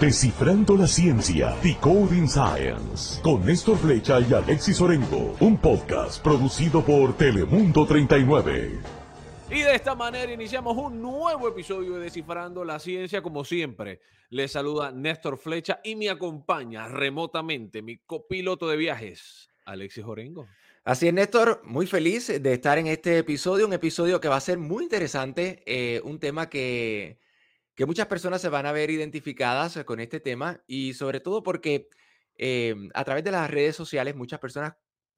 Descifrando la ciencia, Decoding Science, con Néstor Flecha y Alexis Orengo, un podcast producido por Telemundo 39. Y de esta manera iniciamos un nuevo episodio de Descifrando la Ciencia. Como siempre, les saluda Néstor Flecha y me acompaña remotamente mi copiloto de viajes, Alexis Orengo. Así es, Néstor, muy feliz de estar en este episodio, un episodio que va a ser muy interesante, eh, un tema que que muchas personas se van a ver identificadas eh, con este tema y sobre todo porque em, a través de las redes sociales muchas personas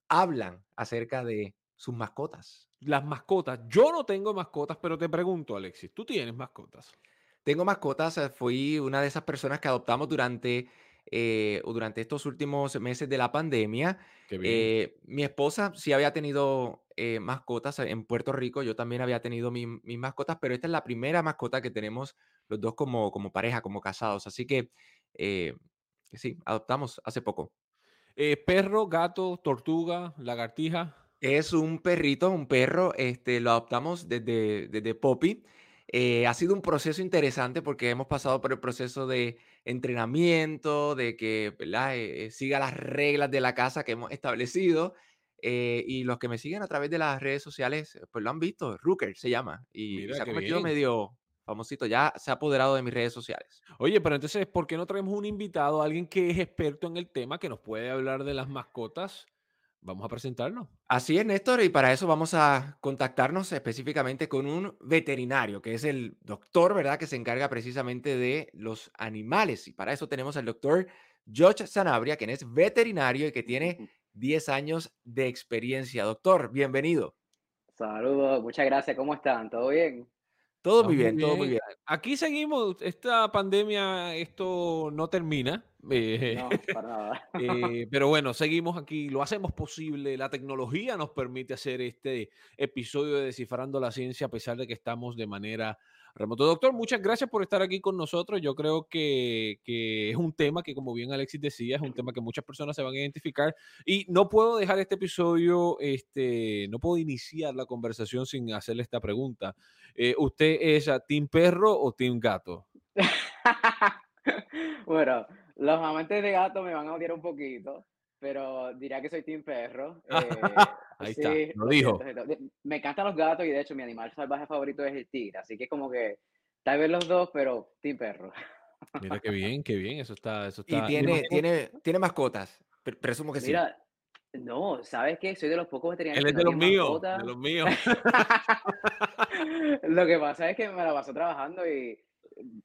hablan acerca de sus mascotas. Las mascotas. Yo no tengo mascotas, pero te pregunto, Alexis, ¿tú tienes mascotas? Tengo mascotas, eh, fui una de esas personas que adoptamos durante, eh, durante estos últimos meses de la pandemia. mi esposa sí había tenido mascotas en Puerto Rico, yo también había tenido mis mascotas, pero esta es la primera mascota que tenemos los dos como, como pareja, como casados. Así que eh, sí, adoptamos hace poco. Eh, perro, gato, tortuga, lagartija. Es un perrito, un perro, este, lo adoptamos desde, desde Poppy. Eh, ha sido un proceso interesante porque hemos pasado por el proceso de entrenamiento, de que siga las reglas de la casa que hemos establecido. Y los que me siguen a través de las redes sociales, pues lo han visto, Rooker se llama, y se ha convertido medio, famosito, ya se ha apoderado de mis redes sociales. Oye, pero entonces, ¿por qué no traemos un invitado, alguien que es experto en el tema, que nos puede hablar de las mascotas? Vamos a presentarnos. Así es, Néstor, y para eso vamos a contactarnos específicamente con un veterinario, que es el doctor, ¿verdad?, que se encarga precisamente de los animales. Y para eso tenemos al doctor George Sanabria, quien es veterinario y que tiene 10 años de experiencia. Doctor, bienvenido. Saludos, muchas gracias. ¿Cómo están? ¿Todo bien? Todo muy bien, todo muy bien. Aquí seguimos, esta pandemia, esto no termina. Eh, no, para nada. Eh, pero bueno, seguimos aquí, lo hacemos posible. La tecnología nos permite hacer este episodio de Descifrando la Ciencia a pesar de que estamos de manera remoto. Doctor, muchas gracias por estar aquí con nosotros. Yo creo que, es un tema que, como bien Alexis decía, es un tema que muchas personas se van a identificar. Y no puedo dejar este episodio, este, no puedo iniciar la conversación sin hacerle esta pregunta. Eh, ¿Usted es Team Perro o Team Gato? bueno, los amantes de gato me van a odiar un poquito pero diría que soy team perro. Eh, Ahí está, lo dijo. Me encantan los gatos y de hecho mi animal salvaje favorito es el tigre, así que como que tal vez los dos, pero team perro. Mira qué bien, qué bien, eso está, eso está. Y tiene, tiene, tiene mascotas, presumo que Mira, sí. No, ¿sabes qué? Soy de los pocos veterinarios. Él es de los míos, de los míos. Lo que pasa es que me la paso trabajando y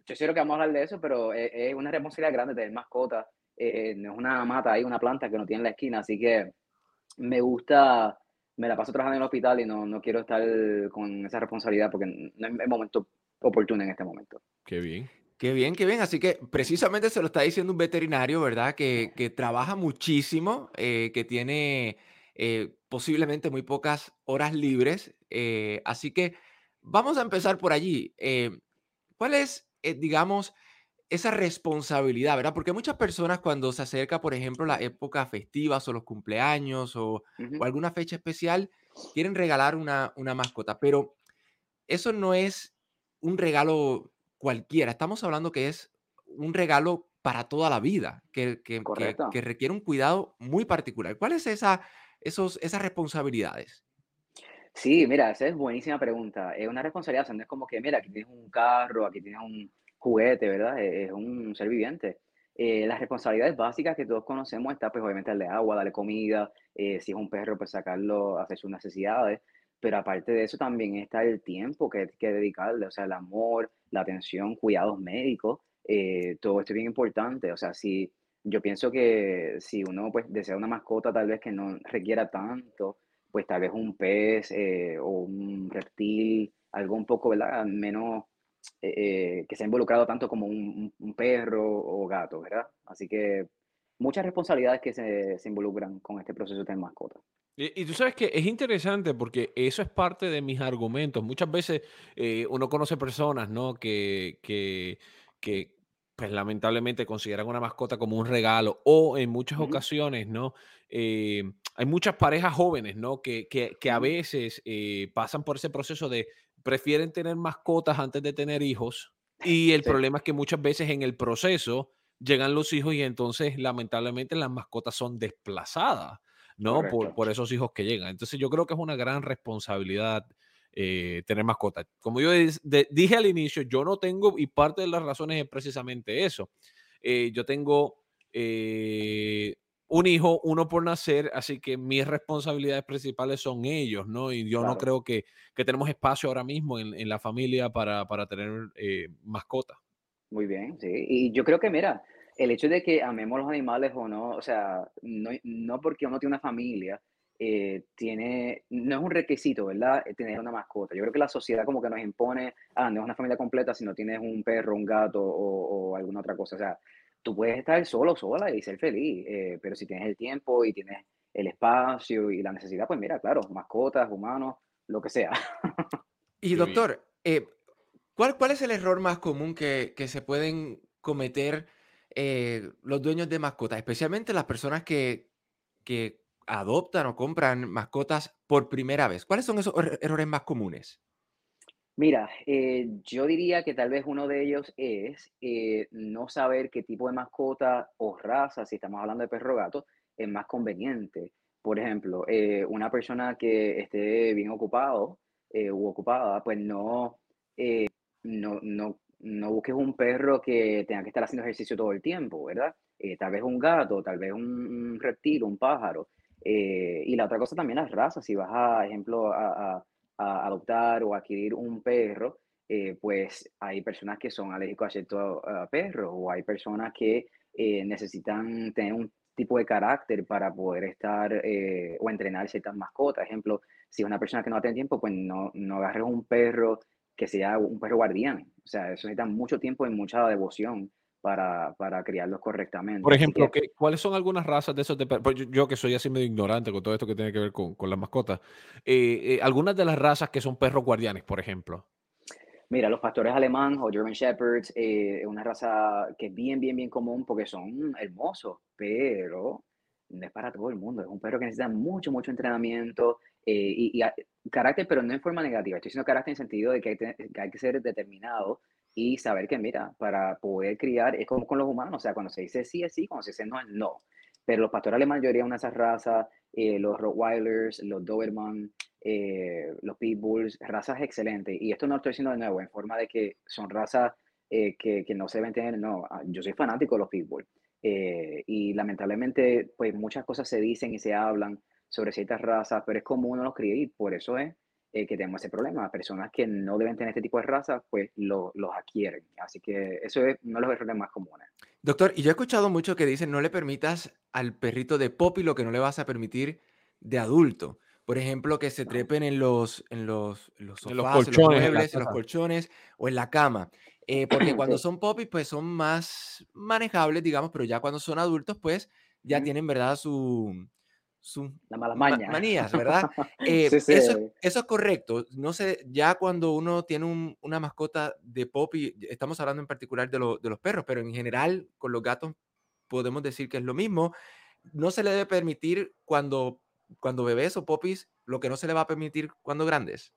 yo sé que vamos a hablar de eso, pero es, es una responsabilidad grande tener mascotas eh, no es una mata, hay una planta que no tiene en la esquina, así que me gusta, me la paso trabajando en el hospital y no, no quiero estar con esa responsabilidad porque no es el momento oportuno en este momento. Qué bien. Qué bien, qué bien. Así que precisamente se lo está diciendo un veterinario, ¿verdad? Que, que trabaja muchísimo, eh, que tiene eh, posiblemente muy pocas horas libres. así que vamos a empezar por allí. ¿Cuál es, digamos, esa responsabilidad, ¿verdad? Porque muchas personas cuando se acerca, por ejemplo, la época festiva o los cumpleaños o, alguna fecha especial, quieren regalar una, una, mascota, pero eso no es un regalo cualquiera, estamos hablando que es un regalo para toda la vida, que, que, que, requiere un cuidado muy particular. ¿Cuáles esa, esos, esas responsabilidades? Sí, mira, esa es buenísima pregunta. Es una responsabilidad, no es como que, mira, aquí tienes un carro, aquí tienes un, juguete, ¿verdad? E-, es, un ser viviente. Eh, las responsabilidades básicas que todos conocemos está, pues, obviamente, darle agua, darle comida, eh, si es un perro, pues, sacarlo, hacer sus necesidades, pero aparte de eso también está el tiempo que hay que dedicarle, o sea, el amor, la atención, cuidados médicos, eh, todo esto es bien importante, o sea, si yo pienso que si uno, pues, desea una mascota tal vez que no requiera tanto, pues tal vez un pez o un reptil, algo un poco, ¿verdad? Menos eh, que se ha involucrado tanto como un, perro o gato, ¿verdad? Así que muchas responsabilidades que se, se involucran con este proceso de mascota. Y, tú sabes que es interesante porque eso es parte de mis argumentos. Muchas veces eh, uno conoce personas, ¿no? Que, que, que pues lamentablemente consideran una mascota como un regalo o en muchas ocasiones, ¿no? Eh, hay muchas parejas jóvenes, ¿no? Que, que, que a veces pasan por ese proceso de prefieren tener mascotas antes de tener hijos. Y el problema es que muchas veces en el proceso llegan los hijos y entonces lamentablemente las mascotas son desplazadas, ¿no? Por, por, esos hijos que llegan. Entonces yo creo que es una gran responsabilidad eh, tener mascotas. Como yo dije al inicio, yo no tengo, y parte de las razones es precisamente eso. Eh, yo tengo eh, un hijo, uno por nacer, así que mis responsabilidades principales son ellos, ¿no? Y yo no creo que, que, tenemos espacio ahora mismo en, en la familia para, para tener eh, mascotas. Muy bien, sí. Y yo creo que, mira, el hecho de que amemos los animales o no, o sea, no, no porque uno tiene una familia, eh, tiene, no es un requisito, ¿verdad? Tener una mascota. Yo creo que la sociedad como que nos impone, ah, no es una familia completa si no tienes un perro, un gato o, o alguna otra cosa. O sea, tú puedes estar solo, sola y ser feliz, eh, pero si tienes el tiempo y tienes el espacio y la necesidad, pues mira, claro, mascotas, humanos, lo que sea. y doctor, eh, ¿cuál, ¿cuál es el error más común que, que se pueden cometer eh, los dueños de mascotas, especialmente las personas que, que adoptan o compran mascotas por primera vez? ¿Cuáles son esos errores más comunes? Mira, eh, yo diría que tal vez uno de ellos es eh, no saber qué tipo de mascota o raza, si estamos hablando de perro o gato, es más conveniente. Por ejemplo, eh, una persona que esté bien ocupado u ocupada, pues no, no, no, no busques un perro que tenga que estar haciendo ejercicio todo el tiempo, ¿verdad? tal vez un gato, tal vez un, reptil, un pájaro. y la otra cosa también las razas, si vas a, ejemplo, a adoptar o adquirir un perro, eh, pues hay personas que son alérgicos a ciertos perros o hay personas que eh, necesitan tener un tipo de carácter para poder estar eh, o entrenar ciertas mascotas. Ejemplo, si es una persona que no tiene tiempo, pues no, no agarres un perro que sea un perro guardián. O sea, eso necesita mucho tiempo y mucha devoción para, para criarlos correctamente. Por ejemplo, ¿cuáles son algunas razas de esos de perros? Pues yo, que soy así medio ignorante con todo esto que tiene que ver con, con las mascotas, eh, eh, algunas de las razas que son perros guardianes, por ejemplo. Mira, los pastores alemán o German Shepherds eh, es una raza que es bien, bien, bien común porque son hermosos, pero no es para todo el mundo. Es un perro que necesita mucho, mucho entrenamiento y, carácter, pero no en forma negativa. Estoy diciendo carácter en el sentido de que hay, que, hay que ser determinado y saber que, mira, para poder criar es como con los humanos, o sea, cuando se dice sí es sí, cuando se dice no es no. Pero los pastores alemanes, mayoría una de esas razas, eh, los Rottweilers, los Doberman, eh, los Pitbulls, razas excelentes. Y esto no lo estoy diciendo de nuevo, en forma de que son razas eh, que, que, no se deben tener, no, ah, yo soy fanático de los Pitbull. y lamentablemente, pues muchas cosas se dicen y se hablan sobre ciertas razas, pero es como uno los cría y por eso es eh, que tenemos ese problema. Personas que no deben tener este tipo de raza, pues lo, los adquieren. Así que eso es uno de los errores más comunes. Doctor, y yo he escuchado mucho que dicen no le permitas al perrito de Poppy lo que no le vas a permitir de adulto. Por ejemplo, que se trepen en los, en los, los sofás, en los, colchones, en los muebles, en, los colchones o en la cama. Eh, porque cuando son Poppy, pues son más manejables, digamos, pero ya cuando son adultos, pues ya tienen, ¿verdad? Su, la mala maña. manías, ¿verdad? Eh, eso, eso, es correcto. No sé, ya cuando uno tiene una mascota de Poppy, estamos hablando en particular de, de, los perros, pero en general con los gatos podemos decir que es lo mismo. No se le debe permitir cuando, cuando bebés o popis lo que no se le va a permitir cuando grandes.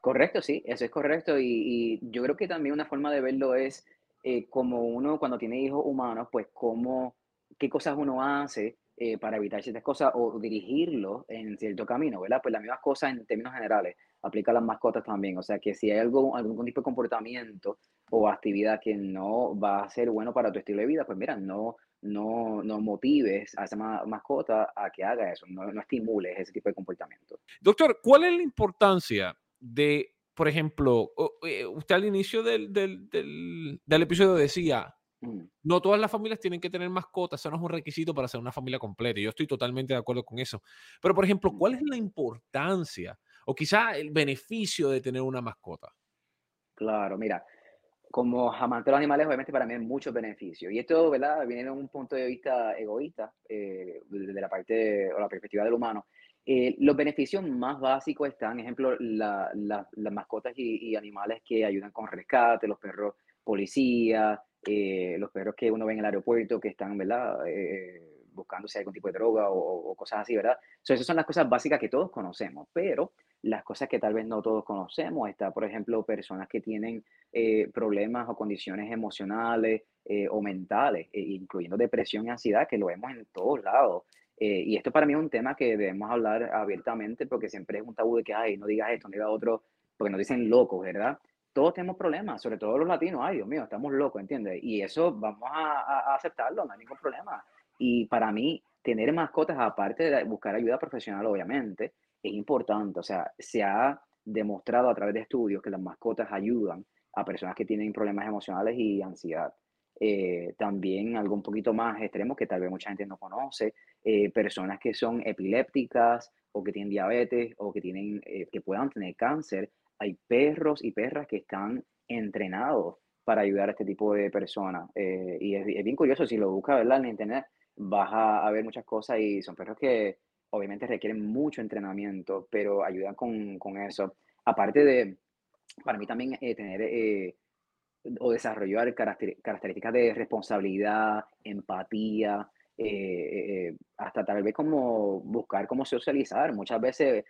Correcto, sí, eso es correcto. Y, yo creo que también una forma de verlo es eh, como uno cuando tiene hijos humanos, pues cómo, qué cosas uno hace eh, para evitar ciertas cosas o dirigirlo en cierto camino, ¿verdad? Pues las mismas cosas en términos generales aplica a las mascotas también. O sea, que si hay algo, algún tipo de comportamiento o actividad que no va a ser bueno para tu estilo de vida, pues mira, no, no, no motives a esa mascota a que haga eso, no, no estimules ese tipo de comportamiento. Doctor, ¿cuál es la importancia de, por ejemplo, eh, usted al inicio del, del, del, del episodio decía. No todas las familias tienen que tener mascotas, eso no es un requisito para ser una familia completa. Yo estoy totalmente de acuerdo con eso. Pero, por ejemplo, ¿cuál es la importancia o quizá el beneficio de tener una mascota? Claro, mira, como amante de los animales, obviamente para mí hay muchos beneficios. Y esto, ¿verdad? Viene de un punto de vista egoísta, eh, de la parte o la perspectiva del humano. Eh, los beneficios más básicos están, ejemplo, las mascotas y, y, animales que ayudan con rescate, los perros policía, eh, los perros que uno ve en el aeropuerto que están, ¿verdad? Eh, hay algún tipo de droga o, cosas así, ¿verdad? So, esas son las cosas básicas que todos conocemos, pero las cosas que tal vez no todos conocemos, está, por ejemplo, personas que tienen eh, problemas o condiciones emocionales eh, o mentales, e incluyendo depresión y ansiedad, que lo vemos en todos lados. y esto para mí es un tema que debemos hablar abiertamente porque siempre es un tabú de que, ay, no digas esto, no digas otro, porque nos dicen locos, ¿verdad? Todos tenemos problemas, sobre todo los latinos, ay Dios mío, estamos locos, ¿entiendes? Y eso vamos a, aceptarlo, no hay ningún problema. Y para mí, tener mascotas, aparte de buscar ayuda profesional, obviamente, es importante. O sea, se ha demostrado a través de estudios que las mascotas ayudan a personas que tienen problemas emocionales y ansiedad. Eh, también algo un poquito más extremo que tal vez mucha gente no conoce, eh, personas que son epilépticas o que tienen diabetes o que, tienen, eh, que puedan tener cáncer, hay perros y perras que están entrenados para ayudar a este tipo de personas. Eh, y es, bien curioso, si lo buscas ¿verdad? en internet, vas a, ver muchas cosas y son perros que obviamente requieren mucho entrenamiento, pero ayudan con, con eso. Aparte de, para mí también eh, tener eh, o desarrollar características de responsabilidad, empatía, hasta tal vez como buscar cómo socializar. Muchas veces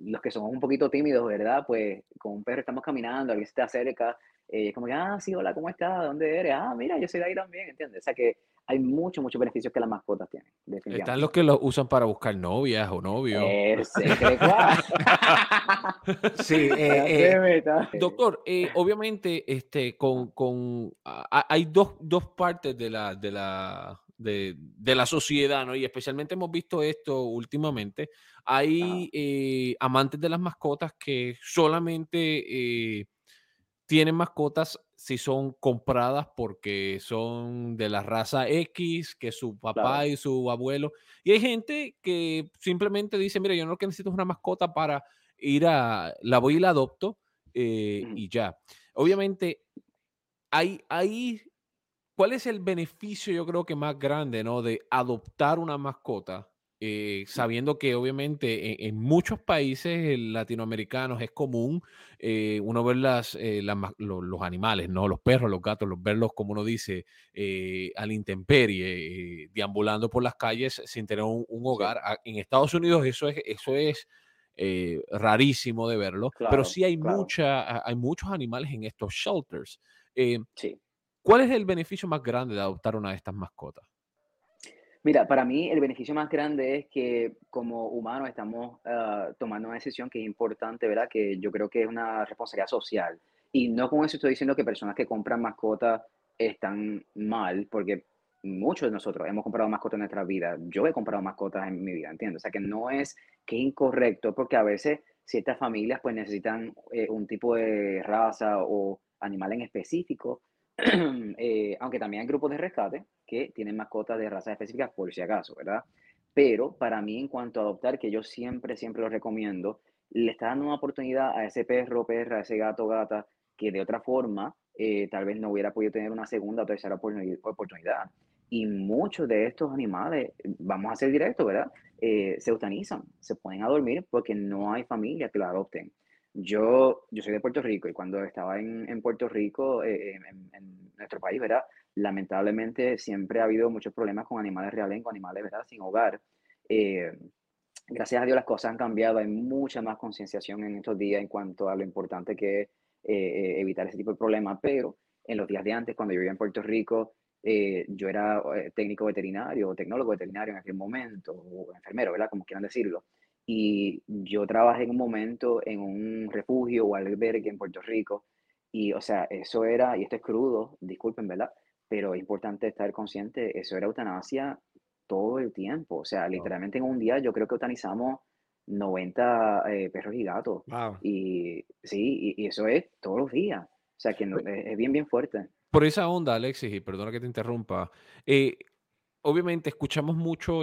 los que somos un poquito tímidos, ¿verdad? Pues con un perro estamos caminando, alguien se te acerca, eh, es como que, ah, sí, hola, ¿cómo estás? ¿Dónde eres? Ah, mira, yo soy de ahí también, ¿entiendes? O sea que hay muchos, muchos beneficios que las mascotas tienen. Están los que los usan para buscar novias o novios. sí, eh, eh, doctor, obviamente, este, con, con hay dos, dos partes de la, de la, de, de, la sociedad, ¿no? Y especialmente hemos visto esto últimamente. Hay eh, amantes de las mascotas que solamente eh, tienen mascotas si son compradas porque son de la raza X, que su papá y su abuelo. Y hay gente que simplemente dice, mira, yo no lo que necesito es una mascota para ir a, la voy y la adopto eh, y ya. Obviamente, hay, hay ¿Cuál es el beneficio, yo creo que más grande, ¿no? De adoptar una mascota, eh, sabiendo que obviamente en, muchos países latinoamericanos es común eh, uno ver las, eh, los, animales, ¿no? Los perros, los gatos, los verlos, como uno dice, al intemperie, deambulando por las calles sin tener un, hogar. En Estados Unidos eso es, eso es rarísimo de verlo, pero sí hay, mucha, hay muchos animales en estos shelters. sí. ¿Cuál es el beneficio más grande de adoptar una de estas mascotas? Mira, para mí el beneficio más grande es que como humanos estamos ah, tomando una decisión que es importante, ¿verdad? Que yo creo que es una responsabilidad social. Y no con eso estoy diciendo que personas que compran mascotas están mal, porque muchos de nosotros hemos comprado mascotas en nuestra vida. Yo he comprado mascotas en mi vida, ¿entiendes? O sea, que no es que incorrecto, porque a veces ciertas familias pues necesitan eh, un tipo de raza o animal en específico Eh, aunque también hay grupos de rescate que tienen mascotas de razas específicas por si acaso, ¿verdad? Pero para mí, en cuanto a adoptar, que yo siempre, siempre lo recomiendo, le está dando una oportunidad a ese perro, perra, a ese gato, gata, que de otra forma eh, tal vez no hubiera podido tener una segunda o tercera oportunidad. Y muchos de estos animales, vamos a ser directos, ¿verdad? Eh, se eutanizan, se ponen a dormir porque no hay familia que lo adopten. Yo, yo soy de Puerto Rico y cuando estaba en, en Puerto Rico, eh, en, nuestro país, ¿verdad? Lamentablemente siempre ha habido muchos problemas con animales reales, animales, ¿verdad? Sin hogar. Eh, gracias a Dios las cosas han cambiado, hay mucha más concienciación en estos días en cuanto a lo importante que es eh, evitar ese tipo de problemas, pero en los días de antes, cuando yo vivía en Puerto Rico, yo era técnico veterinario o tecnólogo veterinario en aquel momento, o enfermero, ¿verdad? Como quieran decirlo. Y yo trabajé en un momento en un refugio o albergue en Puerto Rico. Y, o sea, eso era, y esto es crudo, disculpen, ¿verdad? Pero es importante estar consciente, eso era eutanasia todo el tiempo. O sea, literalmente en un día yo creo que eutanizamos 90 eh, perros y gatos. Y sí, y, eso es todos los días. O sea, que pues es, bien, bien fuerte. Por esa onda, Alexis, y perdona que te interrumpa, eh, obviamente escuchamos mucho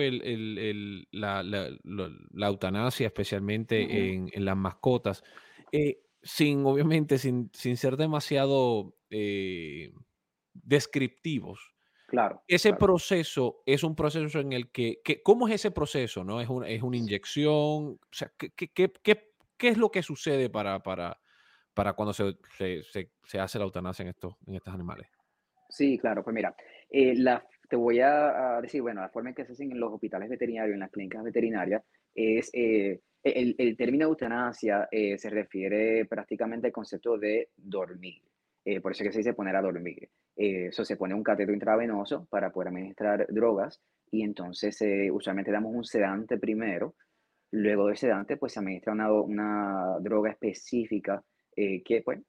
la, eutanasia, especialmente en, las mascotas, eh, sin, obviamente, sin, ser demasiado eh, descriptivos. Claro. Ese proceso es un proceso en el que, ¿cómo es ese proceso? ¿no? ¿Es, es una inyección? O sea, ¿qué, es lo que sucede para, para, para cuando se, se, hace la eutanasia en estos, en estos animales? Sí, claro, pues mira, eh, la, te voy a, decir, bueno, la forma en que se hacen en los hospitales veterinarios, en las clínicas veterinarias, es eh, el, el, término eutanasia eh, se refiere prácticamente al concepto de dormir. Eh, por eso es que se dice poner a dormir. Eso se pone un cateto intravenoso para poder administrar drogas y entonces usualmente damos un sedante primero. Luego del sedante, pues se administra una, una droga específica que pues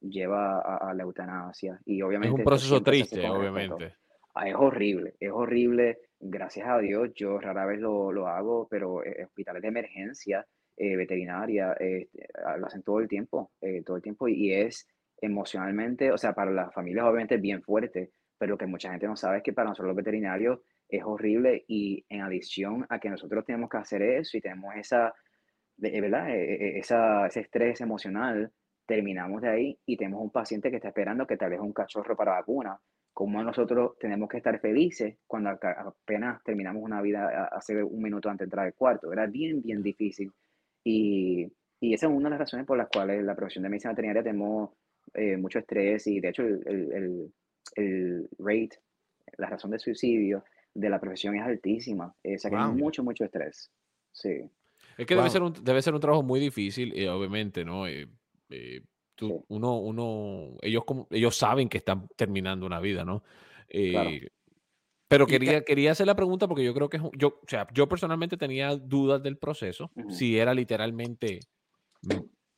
lleva a, la eutanasia. Y obviamente... Es un proceso triste, obviamente. Ah, es horrible, es horrible. Gracias a Dios, yo rara vez lo, lo hago, pero eh, hospitales de emergencia, eh, veterinaria, este, ah, lo hacen todo el tiempo, eh, todo el tiempo. Y, es emocionalmente, o sea, para las familias obviamente bien fuerte, pero lo que mucha gente no sabe es que para nosotros los veterinarios es horrible y en adición a que nosotros tenemos que hacer eso y tenemos esa, ¿verdad? Esa, ese estrés emocional, terminamos de ahí y tenemos un paciente que está esperando que tal vez un cachorro para vacuna como nosotros tenemos que estar felices cuando apenas terminamos una vida hace un minuto antes de entrar al cuarto. Era bien, bien difícil. Y, y, esa es una de las razones por las cuales la profesión de medicina veterinaria tenemos eh, mucho estrés y de hecho el, el, el, rate, la razón de suicidio de la profesión es altísima. Eh, o sea que hay mucho, mucho estrés. Sí. Es que debe, ser un, debe ser un trabajo muy difícil, y obviamente, ¿no? Eh, uno, uno, ellos, como, ellos saben que están terminando una vida, ¿no? Eh, pero quería, quería hacer la pregunta porque yo creo que yo, o sea, yo personalmente tenía dudas del proceso, si era literalmente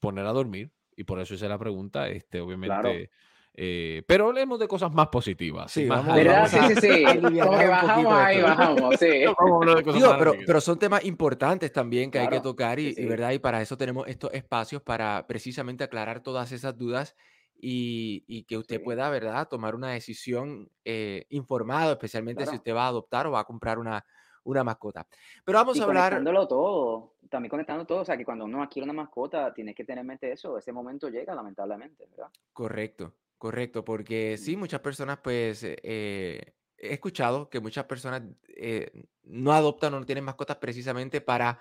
poner a dormir, y por eso hice la pregunta, este, obviamente. Eh, pero hablemos de cosas más positivas. Sí, más ¿verdad? Sí, sí, sí. bajamos ahí, bajamos, sí. pero, pero, son temas importantes también que hay que tocar y, ¿verdad? y para eso tenemos estos espacios para precisamente aclarar todas esas dudas y, y que usted pueda, ¿verdad?, tomar una decisión eh, informada, especialmente si usted va a adoptar o va a comprar una, una mascota. Pero vamos a hablar... Conectándolo todo, también conectando todo, o sea, que cuando uno adquiere una mascota, tienes que tener en mente eso, ese momento llega lamentablemente, ¿verdad? Correcto. Correcto, porque sí, muchas personas, pues, eh, eh, he escuchado que muchas personas eh, no adoptan o no tienen mascotas precisamente para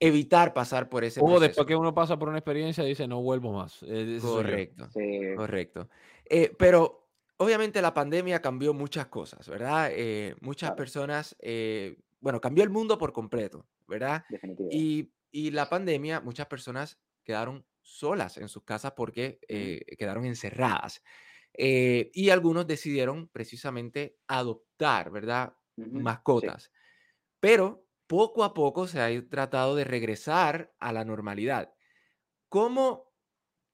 evitar pasar por ese O después que uno pasa por una experiencia dice, no vuelvo más. Correcto, correcto. pero obviamente la pandemia cambió muchas cosas, ¿verdad? muchas personas, bueno, cambió el mundo por completo, ¿verdad? Y, y la pandemia, muchas personas quedaron solas en sus casas porque eh, quedaron encerradas. Eh, y algunos decidieron precisamente adoptar, ¿verdad? Mascotas. Pero poco a poco se ha tratado de regresar a la normalidad. ¿Cómo?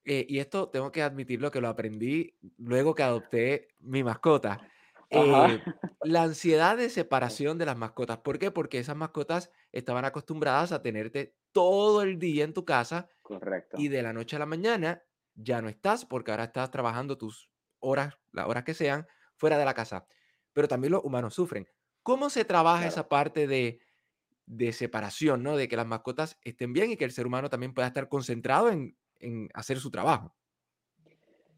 Eh, y esto tengo que admitirlo que lo aprendí luego que adopté mi mascota. La ansiedad de separación de las mascotas. ¿Por qué? Porque esas mascotas estaban acostumbradas a tenerte todo el día en tu casa. Correcto. Y de la noche a la mañana ya no estás porque ahora estás trabajando tus horas, las horas que sean, fuera de la casa. Pero también los humanos sufren. ¿Cómo se trabaja esa parte de, de separación, ¿no? De que las mascotas estén bien y que el ser humano también pueda estar concentrado en, en hacer su trabajo.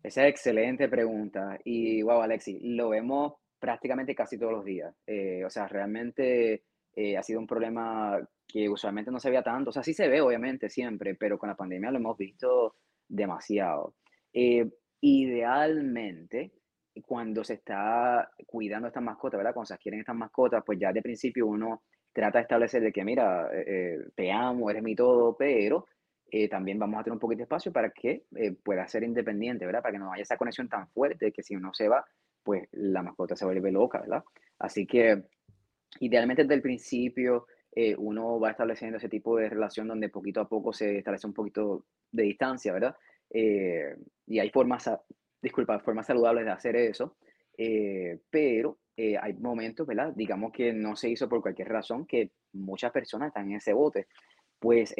Esa es excelente pregunta. Y wow, Alexi, lo vemos prácticamente casi todos los días. Eh, o sea, realmente eh, ha sido un problema que usualmente no se veía tanto. O sea, sí se ve, obviamente, siempre, pero con la pandemia lo hemos visto demasiado. Eh, idealmente, cuando se está cuidando estas mascotas, ¿verdad? Cuando se adquieren estas mascotas, pues ya de principio uno trata de establecer de que, mira, te amo, eres mi todo, pero también vamos a tener un poquito de espacio para que pueda ser independiente, ¿verdad? Para que no haya esa conexión tan fuerte que si uno se va, pues la mascota se vuelve loca, ¿verdad? Así que idealmente desde el principio eh, uno va estableciendo ese tipo de relación donde poquito a poco se establece un poquito de distancia, ¿verdad? Eh, y hay formas, disculpa, formas saludables de hacer eso, eh, pero hay momentos, ¿verdad? Digamos que no se hizo por cualquier razón, que muchas personas están en ese bote. Pues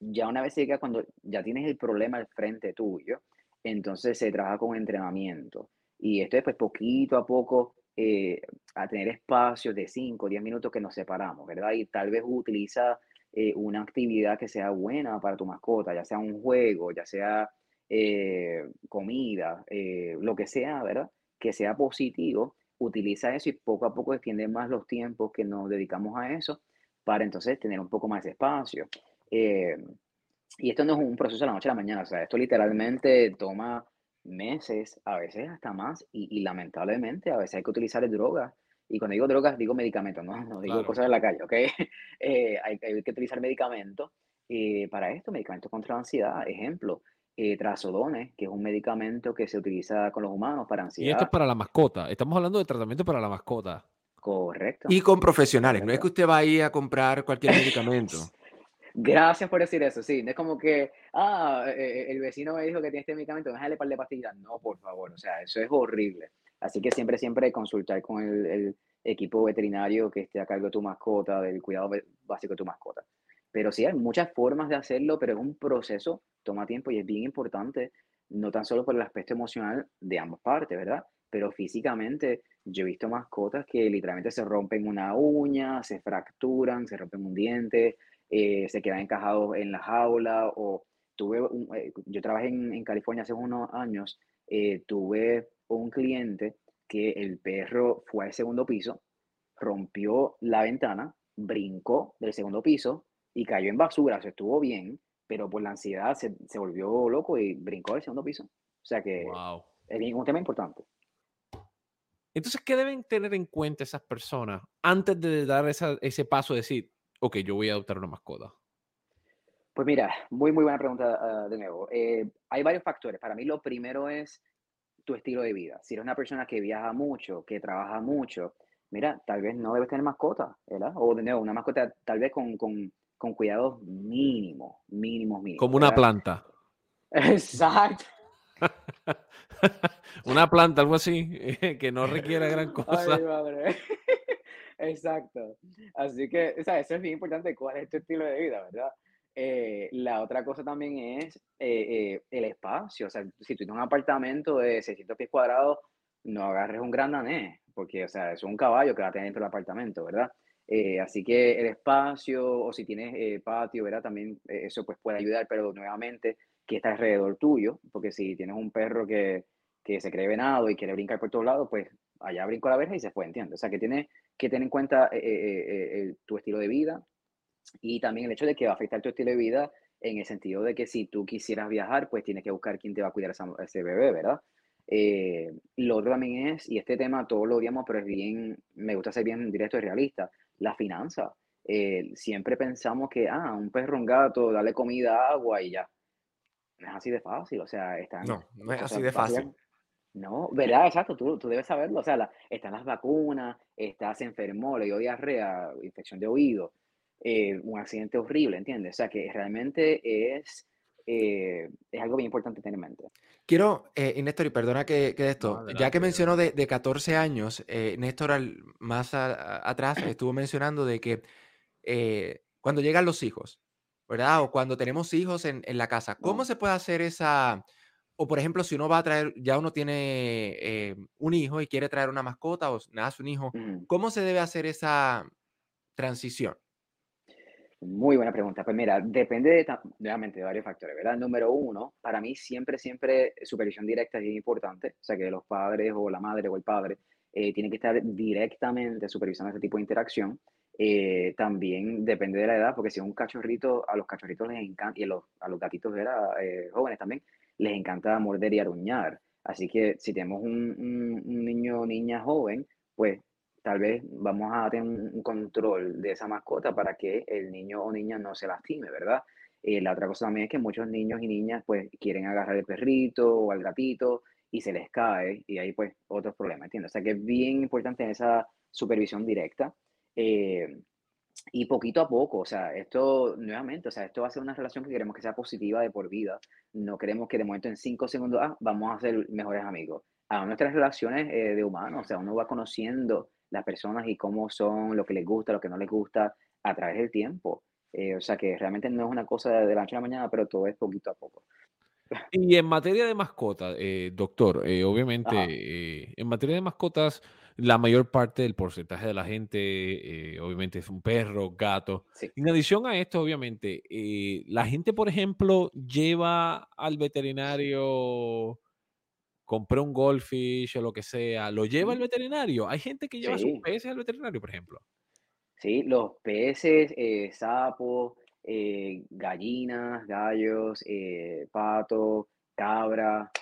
ya una vez llega cuando ya tienes el problema al frente tuyo, entonces se trabaja con entrenamiento. Y esto es pues poquito a poco eh, a tener espacios de 5 o 10 minutos que nos separamos, ¿verdad? Y tal vez utiliza eh, una actividad que sea buena para tu mascota, ya sea un juego, ya sea eh, comida, lo que sea, ¿verdad? Que sea positivo, utiliza eso y poco a poco extiende más los tiempos que nos dedicamos a eso para entonces tener un poco más de espacio. y esto no es un proceso de la noche a la mañana, o sea, esto literalmente toma meses, a veces hasta más, y, lamentablemente a veces hay que utilizar drogas Y cuando digo drogas, digo medicamentos, no, no digo Claro. cosas en la calle, ¿ok? Eh, hay, hay que utilizar medicamentos eh, para esto, medicamentos contra la ansiedad. Ejemplo, eh, trazodones, que es un medicamento que se utiliza con los humanos para Y esto ansiedad. es para la mascota. Estamos hablando de tratamiento para la mascota. Correcto. Y con profesionales, no es que usted va ahí a comprar cualquier medicamento. Gracias por decir eso, sí. No es como que, ah, eh, el vecino me dijo que tiene este medicamento, déjale par de pastillas. No, por favor, o sea, eso es horrible. Así que siempre, siempre consultar con el, el equipo veterinario que esté a cargo de tu mascota, del cuidado básico de tu mascota. Pero sí, hay muchas formas de hacerlo, pero es un proceso, toma tiempo y es bien importante, no tan solo por el aspecto emocional de ambas partes, ¿verdad? Pero físicamente, yo he visto mascotas que literalmente se rompen una uña, se fracturan, se rompen un diente, eh, se quedan encajados en la jaula o tuve un- eh, yo trabajé en, en California hace unos años, eh, tuve un cliente que el perro fue al segundo piso, rompió la ventana, brincó del segundo piso y cayó en basura, se estuvo bien, pero por la ansiedad se, se volvió loco y brincó del segundo piso. O sea que Wow. es un tema importante. Entonces, ¿qué deben tener en cuenta esas personas antes de dar esa- ese paso de decir, ok, yo voy a adoptar una mascota? Pues mira, muy, muy buena pregunta ah, de nuevo. Eh, hay varios factores. Para mí lo primero es tu estilo de vida. Si eres una persona que viaja mucho, que trabaja mucho, mira, tal vez no debes tener mascota, ¿verdad? O de nuevo, una mascota tal vez con, con, con cuidados mínimos, mínimos, mínimos. Como una planta. Exacto. una planta, algo así, que no requiera gran cosa. Ay, madre. Exacto. Así que, o sea, eso es bien importante, cuál es tu estilo de vida, ¿verdad? Eh, la otra cosa también es eh, eh, el espacio. O sea, si tú tienes un apartamento de 600 pies cuadrados, no agarres un gran danés, porque, o sea, es un caballo que va a tener dentro del apartamento, ¿verdad? Eh, así que el espacio, o si tienes eh, patio, ¿verdad? También eh, eso pues puede ayudar, pero nuevamente, que está alrededor tuyo, porque si tienes un perro que, que se cree venado y quiere brincar por todos lados, pues allá brincó la verja y se fue, ¿entiendes? O sea, que tienes que tener en cuenta eh, eh, eh, tu estilo de vida y también el hecho de que va a afectar tu estilo de vida en el sentido de que si tú quisieras viajar, pues tienes que buscar quién te va a cuidar a ese bebé, ¿verdad? Lo otro también es, y este tema todos lo odiamos, pero es bien, me gusta ser bien directo y realista, la finanza. Siempre pensamos que, ah, un perro, un gato, darle comida, agua y ya. No es así de fácil, o sea, están No, no es así de fácil. no, ¿verdad? Exacto, tú, tú debes saberlo. O sea, la- están las vacunas, está, se enfermó, le dio diarrea, infección de oído, eh, un accidente horrible, ¿entiendes? O sea, que realmente es, eh, es algo bien importante tener en mente. Quiero, eh, y Néstor, y perdona que, que de esto, ya adelante, que mencionó de, de 14 años, eh, Néstor al- más a- a- atrás estuvo mencionando de que eh, cuando llegan los hijos, ¿verdad? O cuando tenemos hijos en, en la casa, ¿cómo se puede hacer esa, o por ejemplo, si uno va a traer, ya uno tiene eh, un hijo y quiere traer una mascota o nace un hijo. ¿cómo se debe hacer esa transición? Muy buena pregunta. Pues mira, depende de, nuevamente de varios factores, ¿verdad? Número uno, para mí siempre, siempre supervisión directa es bien importante. O sea, que los padres o la madre o el padre eh, tienen que estar directamente supervisando este tipo de interacción. Eh, también depende de la edad, porque si es un cachorrito, a los cachorritos les encanta, y a los, a los gatitos ¿verdad? Eh, jóvenes también, les encanta morder y aruñar. Así que si tenemos un, un- un niño o niña joven, pues tal vez vamos a tener un, control de esa mascota para que el niño o niña no se lastime, ¿verdad? Eh, la otra cosa también es que muchos niños y niñas pues quieren agarrar el perrito o al gatito y se les cae y ahí pues otros problemas, ¿entiendes? O sea que es bien importante esa supervisión directa. Eh, y poquito a poco, o sea, esto nuevamente, o sea, esto va a ser una relación que queremos que sea positiva de por vida. No queremos que de momento en cinco segundos, ah, vamos a ser mejores amigos. A nuestras relaciones eh, de humanos, o sea, uno va conociendo las personas y cómo son, lo que les gusta, lo que no les gusta a través del tiempo. Eh, o sea, que realmente no es una cosa de la noche a la mañana, pero todo es poquito a poco. Y en materia de mascotas, eh, doctor, eh, obviamente, eh, en materia de mascotas, la mayor parte del porcentaje de la gente, eh, obviamente, es un perro, gato. Sí. En adición a esto, obviamente, eh, la gente, por ejemplo, lleva al veterinario, compré un goldfish o lo que sea, lo lleva al veterinario. Hay gente que lleva sus peces al veterinario, por ejemplo. Sí, los peces, eh, sapos, eh, gallinas, gallos, patos, cabra,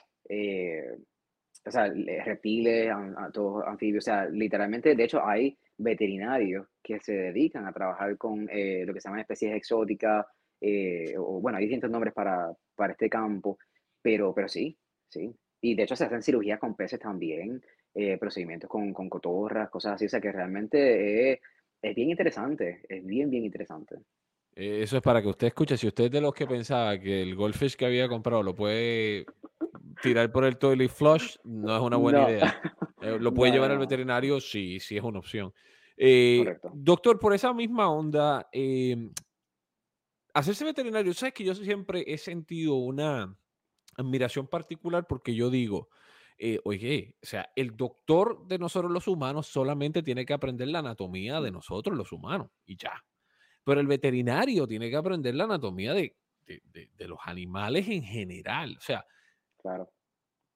o sea, reptiles, a, todos anfibios, o sea, literalmente, de hecho, hay veterinarios que se dedican a trabajar con eh, lo que se llaman especies exóticas, eh, o bueno, hay distintos nombres para, para este campo, pero, pero sí, sí. Y de hecho se hacen cirugías con peces también, eh, procedimientos con, con, cotorras, cosas así, o sea que realmente es, es bien interesante, es bien, bien interesante. Eso es para que usted escuche. Si usted es de los que pensaba que el Goldfish que había comprado lo puede tirar por el toilet flush, no es una buena idea. Eh, ¿Lo puede llevar al veterinario? Sí, sí es una opción. Eh, doctor, por esa misma onda, em, hacerse veterinario, sabes que yo siempre he sentido una admiración particular porque yo digo, eh, oye, o sea, el doctor de nosotros los humanos solamente tiene que aprender la anatomía de nosotros los humanos y ya. Pero el veterinario tiene que aprender la anatomía de, de los animales en general. O sea, claro.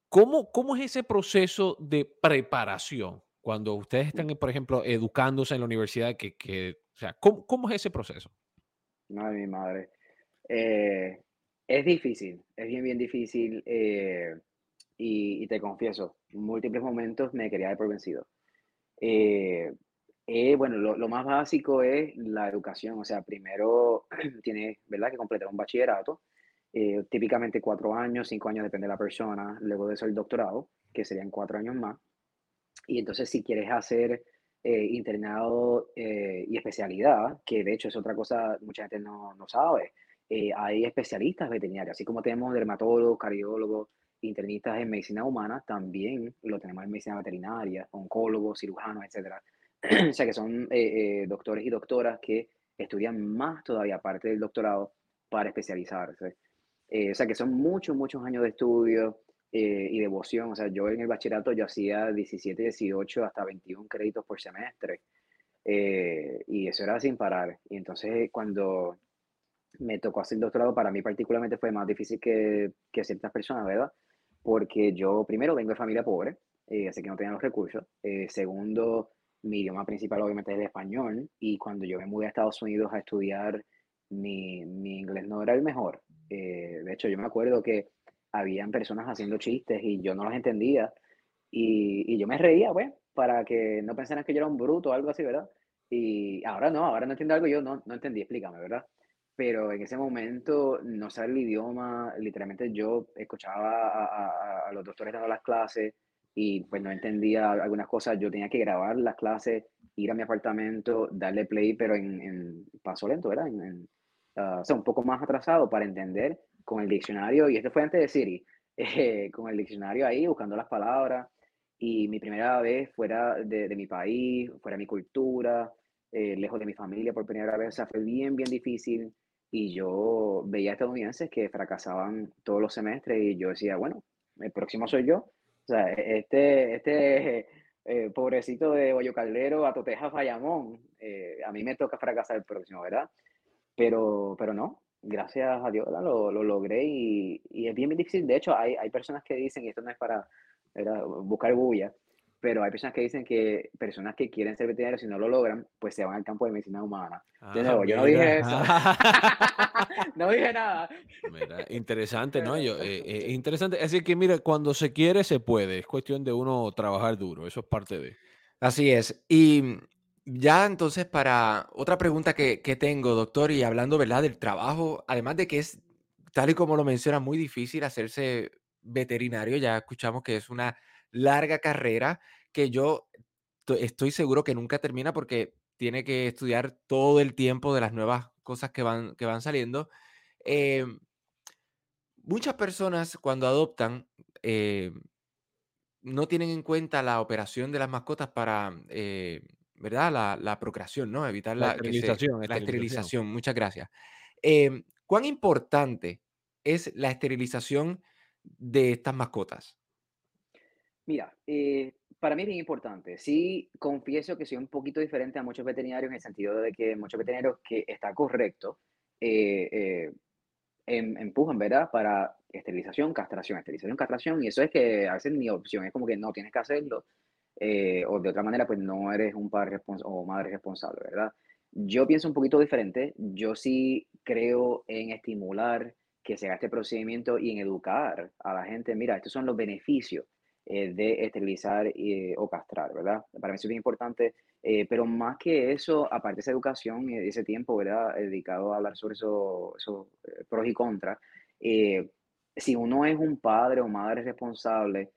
¿Cómo, ¿Cómo es ese proceso de preparación cuando ustedes están, por ejemplo, educándose en la universidad? Que, que o sea, ¿cómo, ¿cómo, es ese proceso? No, mi madre. Eh, es difícil, es bien, bien difícil. Eh, y, te confieso, en múltiples momentos me quería dar por vencido. Eh, bueno, lo, lo, más básico es la educación. O sea, primero tienes, ¿verdad?, que completar un bachillerato eh, típicamente cuatro años, cinco años, depende de la persona, luego de eso el doctorado, que serían cuatro años más. Y entonces si quieres hacer eh, internado eh, y especialidad, que de hecho es otra cosa, mucha gente no, no sabe, hay especialistas veterinarios, así como tenemos dermatólogos, cardiólogos, internistas en medicina humana, también lo tenemos en medicina veterinaria, oncólogos, cirujanos, etc. o sea que son doctores y doctoras que estudian más todavía, aparte del doctorado, para especializarse. Eh, o sea que son muchos, muchos años de estudio eh, y devoción. O sea, yo en el bachillerato yo hacía 17, 18, hasta 21 créditos por semestre. Eh, y eso era sin parar. Y entonces cuando me tocó hacer el doctorado, para mí particularmente fue más difícil que, que ciertas personas, ¿verdad? Porque yo primero vengo de familia pobre, así que no tenía los recursos. segundo, mi idioma principal obviamente es el español. Y cuando yo me mudé a Estados Unidos a estudiar, mi, mi inglés no era el mejor. Eh, de hecho, yo me acuerdo que habían personas haciendo chistes y yo no los entendía. Y, y yo me reía, pues, para que no pensaran que yo era un bruto o algo así, ¿verdad? Y ahora no, ahora no entiendo algo, yo no, no entendí, explícame, ¿verdad? Pero en ese momento, no saber el idioma, literalmente yo escuchaba a, a, los doctores dando las clases y pues no entendía algunas cosas, yo tenía que grabar las clases, ir a mi apartamento, darle play, pero en, en paso lento, ¿verdad? Ah, o sea, un poco más atrasado para entender con el diccionario, y este fue antes de Siri, eh, con el diccionario ahí, buscando las palabras, y mi primera vez fuera de, de mi país, fuera de mi cultura, eh, lejos de mi familia por primera vez, o sea, fue bien, bien difícil, y yo veía estadounidenses que fracasaban todos los semestres, y yo decía, bueno, el próximo soy yo, o sea, e, este, este eh, pobrecito de Hoyo Caldero, Atoteja, Fayamón, a mí me toca fracasar el próximo, ¿verdad? Pero, pero no, gracias a Dios lo, lo, logré y, y, es bien, difícil. De hecho, hay, hay personas que dicen, y esto no es para buscar bulla, pero hay personas que dicen que personas que quieren ser veterinarios, si no lo logran, pues se van al campo de medicina humana. de nuevo, yo no dije eso. no dije nada. Mira, interesante, ¿no? Yo, eh, eh, interesante. Así que, mira, cuando se quiere, se puede. Es cuestión de uno trabajar duro. Eso es parte de. Así es. Y ya entonces para otra pregunta que, tengo, doctor, y hablando, ¿verdad?, del trabajo, además de que es, tal y como lo menciona, muy difícil hacerse veterinario, ya escuchamos que es una larga carrera que yo estoy seguro que nunca termina porque tiene que estudiar todo el tiempo de las nuevas cosas que van, que van saliendo. Em, muchas personas cuando adoptan eh, no tienen en cuenta la operación de las mascotas para... Eh, ¿verdad? La, la procreación, ¿no? Evitar la, esterilización. la esterilización. Muchas gracias. Em, ¿Cuán importante es la esterilización de estas mascotas? Mira, eh, para mí es bien importante. Sí, confieso que soy un poquito diferente a muchos veterinarios en el sentido de que muchos veterinarios que está correcto eh, eh, em, empujan, ¿verdad? Para esterilización, castración, esterilización, castración, y eso es que a veces mi opción es como que no tienes que hacerlo eh, o de otra manera, pues no eres un padre o madre responsable, ¿verdad? Yo pienso un poquito diferente. Yo sí creo en estimular que se haga este procedimiento y en educar a la gente. Mira, estos son los beneficios eh, de esterilizar o castrar, ¿verdad? Para mí es bien importante, pero más que eso, aparte de esa educación y ese tiempo, ¿verdad? Dedicado a hablar sobre esos eso, pros y contras, si uno es un padre o madre responsable,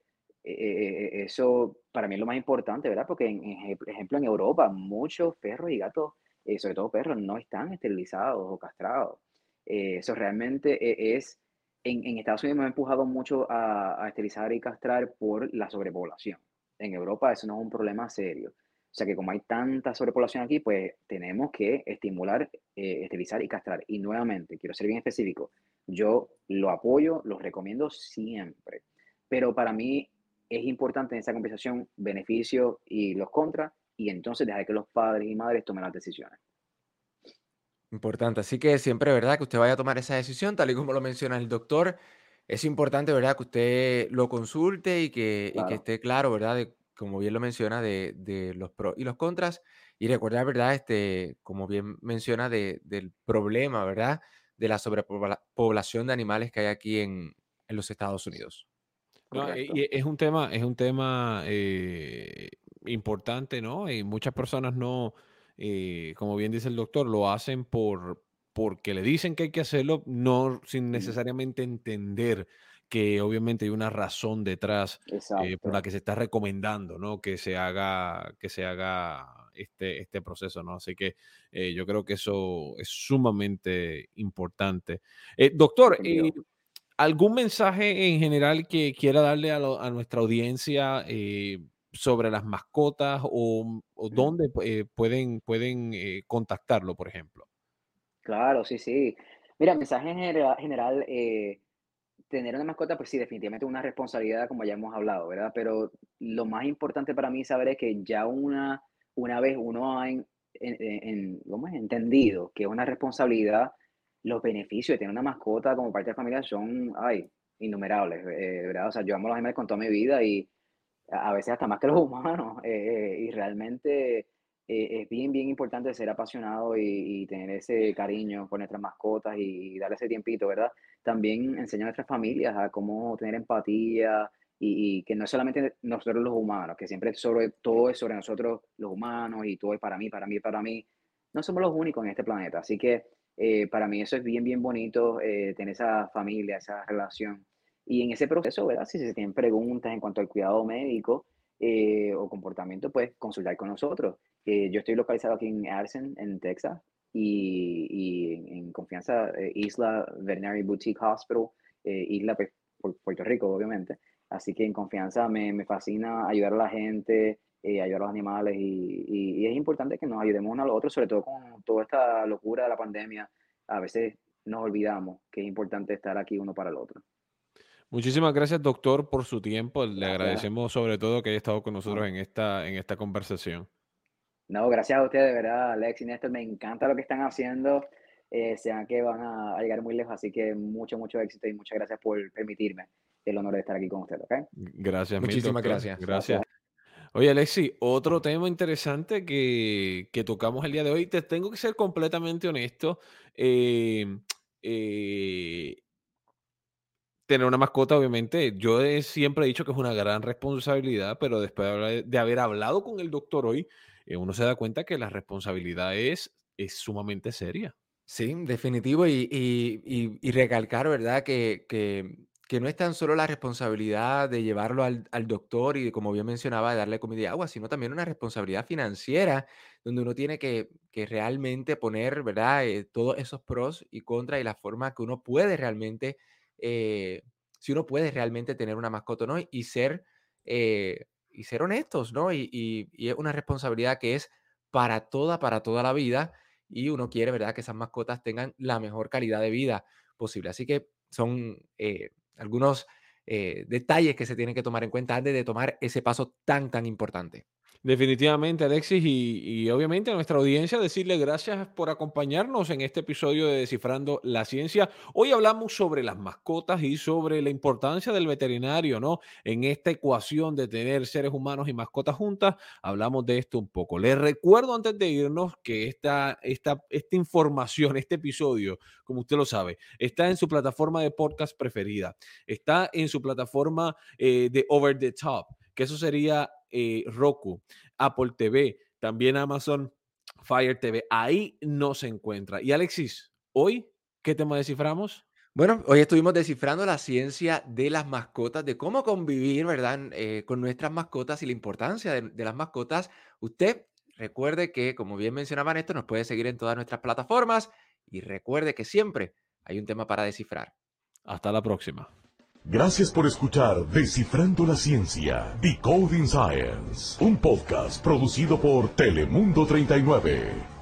eso para mí es lo más importante, ¿verdad? Porque, en, por ejemplo, en Europa muchos perros y gatos, sobre todo perros, no están esterilizados o castrados. eso realmente es en, Estados Unidos me ha empujado mucho a, esterilizar y castrar por la sobrepoblación. En Europa eso no es un problema serio. O sea que como hay tanta sobrepoblación aquí, pues tenemos que estimular, eh, esterilizar y castrar. Y nuevamente, quiero ser bien específico, yo lo apoyo, lo recomiendo siempre. Pero para mí es importante en esa conversación beneficios y los contras, y entonces dejar que los padres y madres tomen las decisiones. Importante. Así que siempre, ¿verdad? Que usted vaya a tomar esa decisión, tal y como lo menciona el doctor. Es importante, ¿verdad? Que usted lo consulte y que, que esté claro, ¿verdad? De, como bien lo menciona, de, los pros y los contras. Y recordar, ¿verdad? Este, como bien menciona, de, del problema, ¿verdad? De la sobrepoblación de animales que hay aquí en, los Estados Unidos. Y es un tema, es un tema eh, importante, ¿no? Y muchas personas no eh, como bien dice el doctor, lo hacen por porque le dicen que hay que hacerlo, no sin necesariamente entender que obviamente hay una razón detrás eh, por la que se está recomendando, ¿no? Que se haga, que se haga este, este proceso, ¿no? Así que yo creo que eso es sumamente importante. doctor, ¿algún mensaje en general que quiera darle a, a nuestra audiencia? sobre las mascotas o, o dónde eh, pueden, pueden eh, contactarlo, por ejemplo. Claro, sí, sí. Mira, mensaje en general, eh, tener una mascota, pues sí, definitivamente es una responsabilidad, como ya hemos hablado, ¿verdad? Pero lo más importante para mí saber es que ya una, una vez uno ha en, en, entendido que es una responsabilidad, los beneficios de tener una mascota como parte de la familia son, ay, innumerables, ¿verdad? O sea, yo amo los animales con toda mi vida y a veces hasta más que los humanos, eh, y realmente eh, es bien, bien importante ser apasionado y, tener ese cariño por nuestras mascotas y, darle ese tiempito, ¿verdad? También enseñar a nuestras familias a cómo tener empatía y, que no es solamente nosotros los humanos, que siempre sobre, todo es sobre nosotros los humanos y todo es para mí, para mí, para mí. No somos los únicos en este planeta, así que eh, para mí eso es bien, bien bonito, tener esa familia, esa relación. Y en ese proceso, ¿verdad? Si se tienen preguntas en cuanto al cuidado médico eh, o comportamiento, pues consultar con nosotros. Eh, yo estoy localizado aquí en Arsen, en Texas, y, y en, confianza, eh, Isla Veterinary Boutique Hospital, Isla pues, Puerto Rico, obviamente. Así que en confianza me, me fascina ayudar a la gente, ayudar a los animales, y, y, es importante que nos ayudemos uno al otro, sobre todo con toda esta locura de la pandemia. A veces nos olvidamos que es importante estar aquí uno para el otro. Muchísimas gracias, doctor, por su tiempo. Le agradecemos sobre todo que haya estado con nosotros en esta, en esta conversación. No, gracias a ustedes, de verdad, Alex y Néstor. Me encanta lo que están haciendo. Eh, sean que van a, llegar muy lejos, así que mucho, mucho éxito y muchas gracias por permitirme el honor de estar aquí con ustedes, ¿ok? Gracias, Muchísimas gracias. gracias. Oye, Alexi, otro tema interesante que, tocamos el día de hoy, te tengo que ser completamente honesto. eh, eh tener una mascota, obviamente, yo siempre he dicho que es una gran responsabilidad, pero después de haber hablado con el doctor hoy, eh, uno se da cuenta que la responsabilidad es, sumamente seria. Sí, definitivo. Y, recalcar, ¿verdad? Que, no es tan solo la responsabilidad de llevarlo al, doctor y, como bien mencionaba, de darle comida y agua, sino también una responsabilidad financiera, donde uno tiene que, realmente poner, ¿verdad? Eh, todos esos pros y contras y la forma que uno puede realmente eh, si uno puede realmente tener una mascota, ¿no? Y ser, eh, y ser honestos, ¿no? Y, es una responsabilidad que es para toda, para toda la vida. Y uno quiere, ¿verdad?, que esas mascotas tengan la mejor calidad de vida posible. Así que son algunos detalles que se tienen que tomar en cuenta antes de tomar ese paso tan, tan importante. Definitivamente, Alexis, y, obviamente a nuestra audiencia decirle gracias por acompañarnos en este episodio de Descifrando la Ciencia. Hoy hablamos sobre las mascotas y sobre la importancia del veterinario, ¿no? En esta ecuación de tener seres humanos y mascotas juntas, hablamos de esto un poco. Les recuerdo antes de irnos que esta, esta, esta información, este episodio, como usted lo sabe, está en su plataforma de podcast preferida, está en su plataforma eh, de Over the Top, que eso sería eh, Roku, Apple TV, también Amazon Fire TV. Ahí no se encuentra. Y Alexis, hoy, ¿qué tema desciframos? Bueno, hoy estuvimos descifrando la ciencia de las mascotas, de cómo convivir, ¿verdad?, eh, con nuestras mascotas y la importancia de, de, las mascotas. Usted recuerde que, como bien mencionaba esto, nos puede seguir en todas nuestras plataformas y recuerde que siempre hay un tema para descifrar. Hasta la próxima. Gracias por escuchar Descifrando la Ciencia, Decoding Science, un podcast producido por Telemundo 39.